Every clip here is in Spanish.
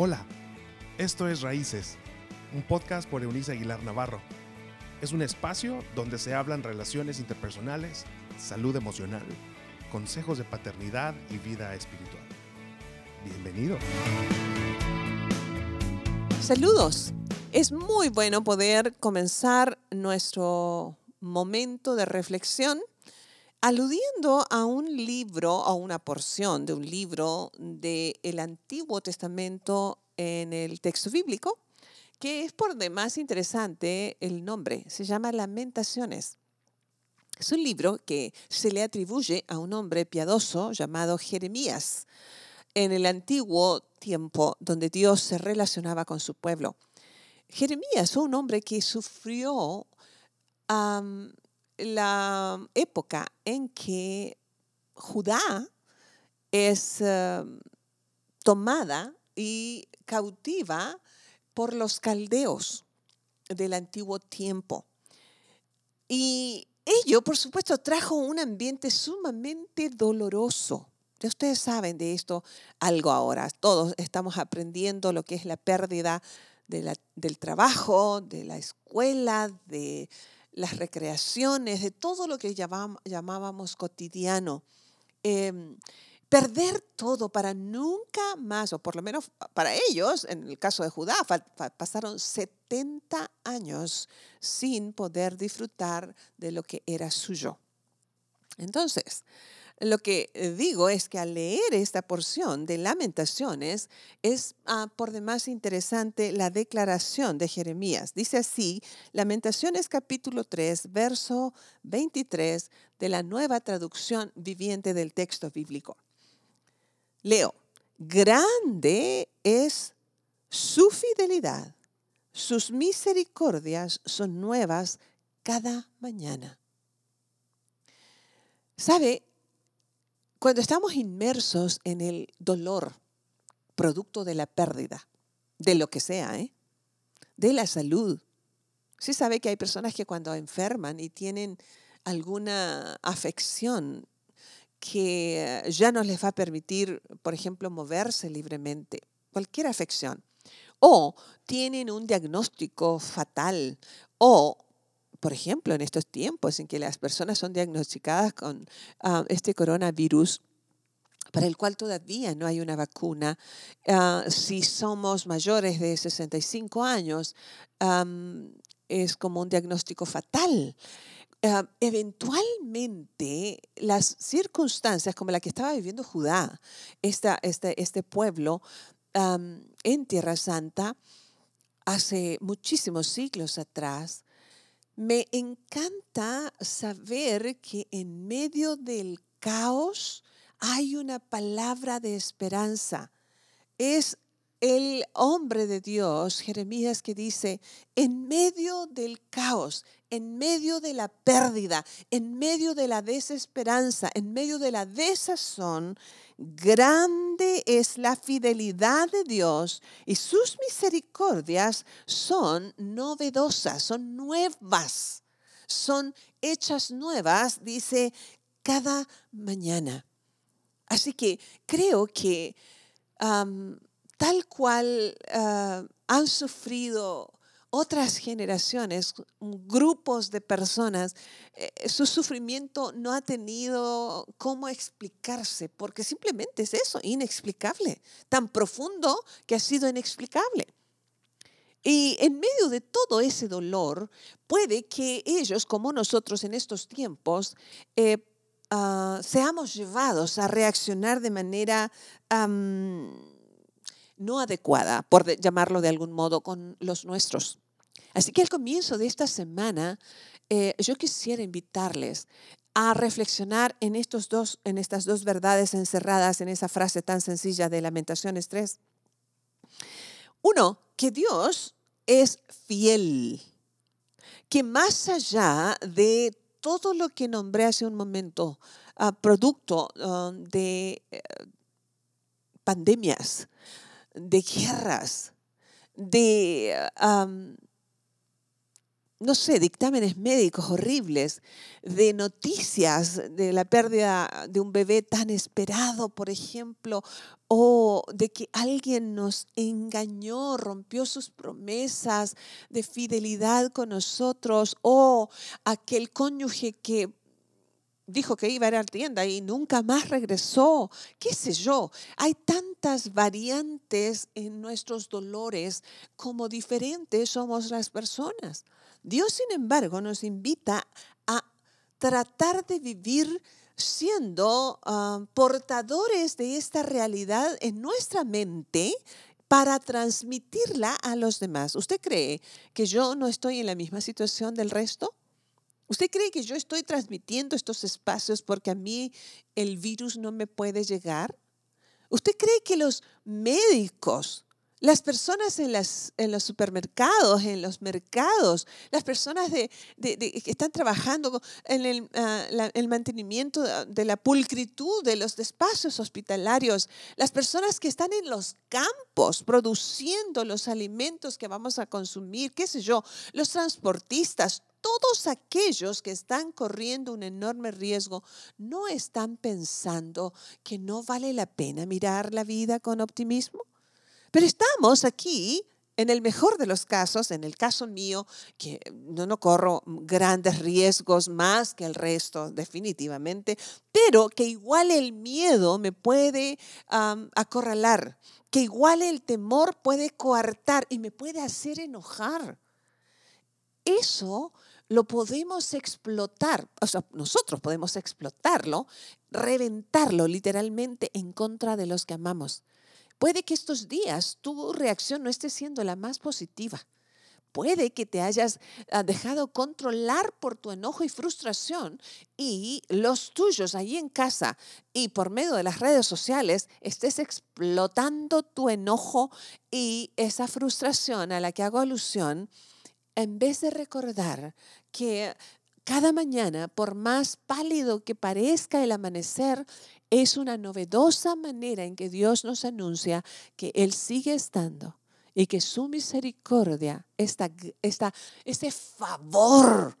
Hola, esto es Raíces, un podcast por Eunice Aguilar Navarro. Es un espacio donde se hablan relaciones interpersonales, salud emocional, consejos de paternidad y vida espiritual. Bienvenido. Saludos. Es muy bueno poder comenzar nuestro momento de reflexión aludiendo a un libro, a una porción de un libro del Antiguo Testamento en el texto bíblico, que es por demás interesante el nombre, se llama Lamentaciones. Es un libro que se le atribuye a un hombre piadoso llamado Jeremías en el antiguo tiempo donde Dios se relacionaba con su pueblo. Jeremías fue un hombre que sufrió la época en que Judá es eh, tomada y cautiva por los caldeos del antiguo tiempo. Y ello, por supuesto, trajo un ambiente sumamente doloroso. Ustedes saben de esto algo ahora. Todos estamos aprendiendo lo que es la pérdida del trabajo, de la escuela, de las recreaciones, de todo lo que llamábamos cotidiano. Em, perder todo para nunca más, o por lo menos para ellos, en el caso de Judá, pasaron 70 años sin poder disfrutar de lo que era suyo. Entonces, lo que eh, digo es que al leer esta porción de lamentaciones es ah, por demás interesante la declaración de Jeremías. Dice así, Lamentaciones capítulo 3, verso 23 de la nueva traducción viviente del texto bíblico. Leo, grande es su fidelidad, sus misericordias son nuevas cada mañana. ¿Sabe? Cuando estamos inmersos en el dolor, producto de la pérdida, de lo que sea, ¿eh? de la salud, sí sabe que hay personas que cuando enferman y tienen alguna afección que ya no les va a permitir, por ejemplo, moverse libremente, cualquier afección, o tienen un diagnóstico fatal, o por ejemplo, en estos tiempos en que las personas son diagnosticadas con ah, este coronavirus, para el cual todavía no hay una vacuna, ah, si somos mayores de 65 años, es como un diagnóstico fatal. Ah, eventualmente las circunstancias como la que estaba viviendo Judá, este, este pueblo en Tierra Santa, hace muchísimos siglos atrás, me encanta saber que en medio del caos hay una palabra de esperanza. Es el hombre de Dios, Jeremías, que dice, en medio del caos, en medio de la pérdida, en medio de la desesperanza, en medio de la desazón, Grande es la fidelidad de Dios y sus misericordias son novedosas, son nuevas, son hechas nuevas, dice, cada mañana. Así que creo que tal cual ah, han sufrido otras generaciones, grupos de personas, eh, su sufrimiento no ha tenido cómo explicarse, porque simplemente es eso, inexplicable, tan profundo que ha sido inexplicable. Y en medio de todo ese dolor, puede que ellos, como nosotros en estos tiempos, eh, ah, seamos llevados a reaccionar de manera no adecuada, por llamarlo de algún modo, con los nuestros. Así que al comienzo de esta semana, eh, yo quisiera invitarles a reflexionar en, estos dos, en estas dos verdades encerradas en esa frase tan sencilla de Lamentaciones 3. Uno, que Dios es fiel, que más allá de todo lo que nombré hace un momento, ah, producto ah, de eh, pandemias, de guerras, de no sé, dictámenes médicos horribles, de noticias de la pérdida de un bebé tan esperado, por ejemplo, o de que alguien nos engañó, rompió sus promesas de fidelidad con nosotros, o aquel cónyuge que dijo que iba a ir a la tienda y nunca más regresó, qué sé yo. Hay tantas variantes en nuestros dolores como diferentes somos las personas. Dios, sin embargo, nos invita a tratar de vivir siendo ah, portadores de esta realidad en nuestra mente para transmitirla a los demás. ¿Usted cree que yo no estoy en la misma situación del resto? ¿Usted cree que yo estoy transmitiendo estos espacios porque a mí el virus no me puede llegar? ¿Usted cree que los médicos, las personas en, los supermercados, en los mercados, las personas que están trabajando en el, ah, el, mantenimiento de la pulcritud de los espacios hospitalarios, las personas que están en los campos produciendo los alimentos que vamos a consumir, qué sé yo, los transportistas, todos aquellos que están corriendo un enorme riesgo no están pensando que no vale la pena mirar la vida con optimismo. Pero estamos aquí, en el mejor de los casos, en el caso mío, que no, no corro grandes riesgos más que el resto, definitivamente, pero que igual el miedo me puede acorralar, que igual el temor puede coartar y me puede hacer enojar. Eso lo podemos explotar, o sea, nosotros podemos explotarlo, reventarlo literalmente en contra de los que amamos. Puede que estos días tu reacción no esté siendo la más positiva. Puede que te hayas ah, dejado controlar por tu enojo y frustración y los tuyos ahí en casa y por medio de las redes sociales estés explotando tu enojo y esa frustración a la que hago alusión en vez de recordar que cada mañana, por más pálido que parezca el amanecer, es una novedosa manera en que Dios nos anuncia que Él sigue estando y que su misericordia, esta, esta, este favor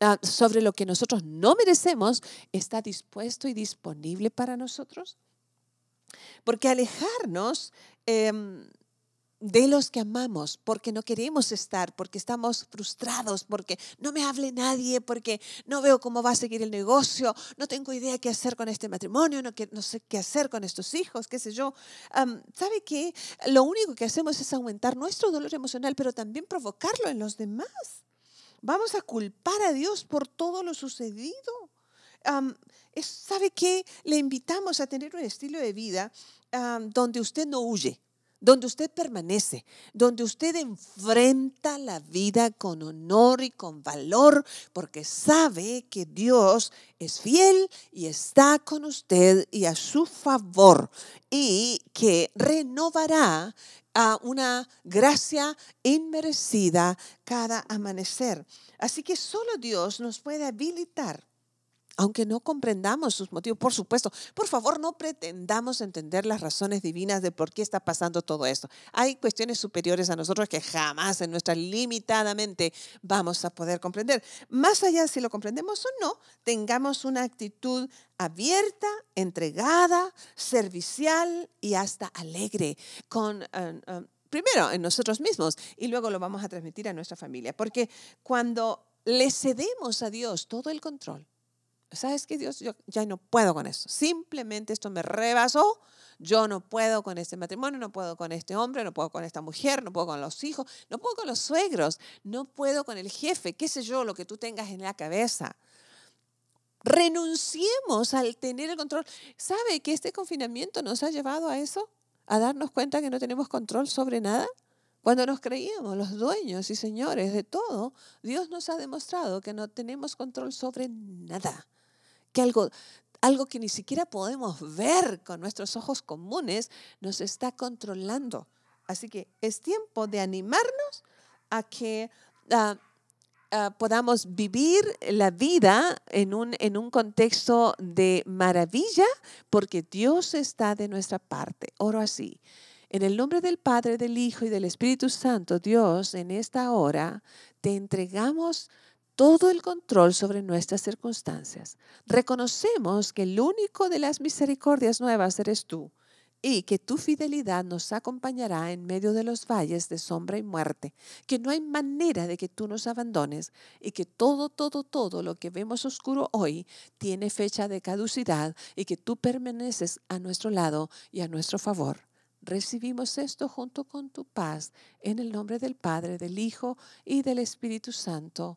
ah, sobre lo que nosotros no merecemos, está dispuesto y disponible para nosotros. Porque alejarnos em, de los que amamos, porque no queremos estar, porque estamos frustrados, porque no me hable nadie, porque no veo cómo va a seguir el negocio, no tengo idea qué hacer con este matrimonio, no, no sé qué hacer con estos hijos, qué sé yo. ¿Sabe qué? Lo único que hacemos es aumentar nuestro dolor emocional, pero también provocarlo en los demás. Vamos a culpar a Dios por todo lo sucedido. ¿Sabe qué? Le invitamos a tener un estilo de vida donde usted no huye donde usted permanece, donde usted enfrenta la vida con honor y con valor, porque sabe que Dios es fiel y está con usted y a su favor, y que renovará a una gracia inmerecida cada amanecer. Así que solo Dios nos puede habilitar aunque no comprendamos sus motivos, por supuesto, por favor no pretendamos entender las razones divinas de por qué está pasando todo esto. Hay cuestiones superiores a nosotros que jamás en nuestra limitada mente vamos a poder comprender. Más allá de si lo comprendemos o no, tengamos una actitud abierta, entregada, servicial y hasta alegre con... Eh, eh, primero en nosotros mismos y luego lo vamos a transmitir a nuestra familia. Porque cuando le cedemos a Dios todo el control, ¿sabes qué, Dios? Yo ya no puedo con eso. Simplemente esto me rebasó. Yo no puedo con este matrimonio, no puedo con este hombre, no puedo con esta mujer, no puedo con los hijos, no puedo con los suegros, no puedo con el jefe, qué sé yo, lo que tú tengas en la cabeza. Renunciemos al tener el control. ¿Sabe que este confinamiento nos ha llevado a eso? A darnos cuenta que no tenemos control sobre nada. Cuando nos creíamos los dueños y señores de todo, Dios nos ha demostrado que no tenemos control sobre nada que algo, algo que ni siquiera podemos ver con nuestros ojos comunes nos está controlando. Así que es tiempo de animarnos a que ah, ah, podamos vivir la vida en un, en un contexto de maravilla, porque Dios está de nuestra parte. Oro así. En el nombre del Padre, del Hijo y del Espíritu Santo, Dios, en esta hora te entregamos todo el control sobre nuestras circunstancias. Reconocemos que el único de las misericordias nuevas eres tú y que tu fidelidad nos acompañará en medio de los valles de sombra y muerte, que no hay manera de que tú nos abandones y que todo, todo, todo lo que vemos oscuro hoy tiene fecha de caducidad y que tú permaneces a nuestro lado y a nuestro favor. Recibimos esto junto con tu paz en el nombre del Padre, del Hijo y del Espíritu Santo.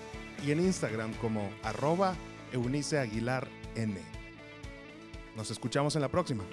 y en Instagram como arroba Eunice Aguilar N. Nos escuchamos en la próxima.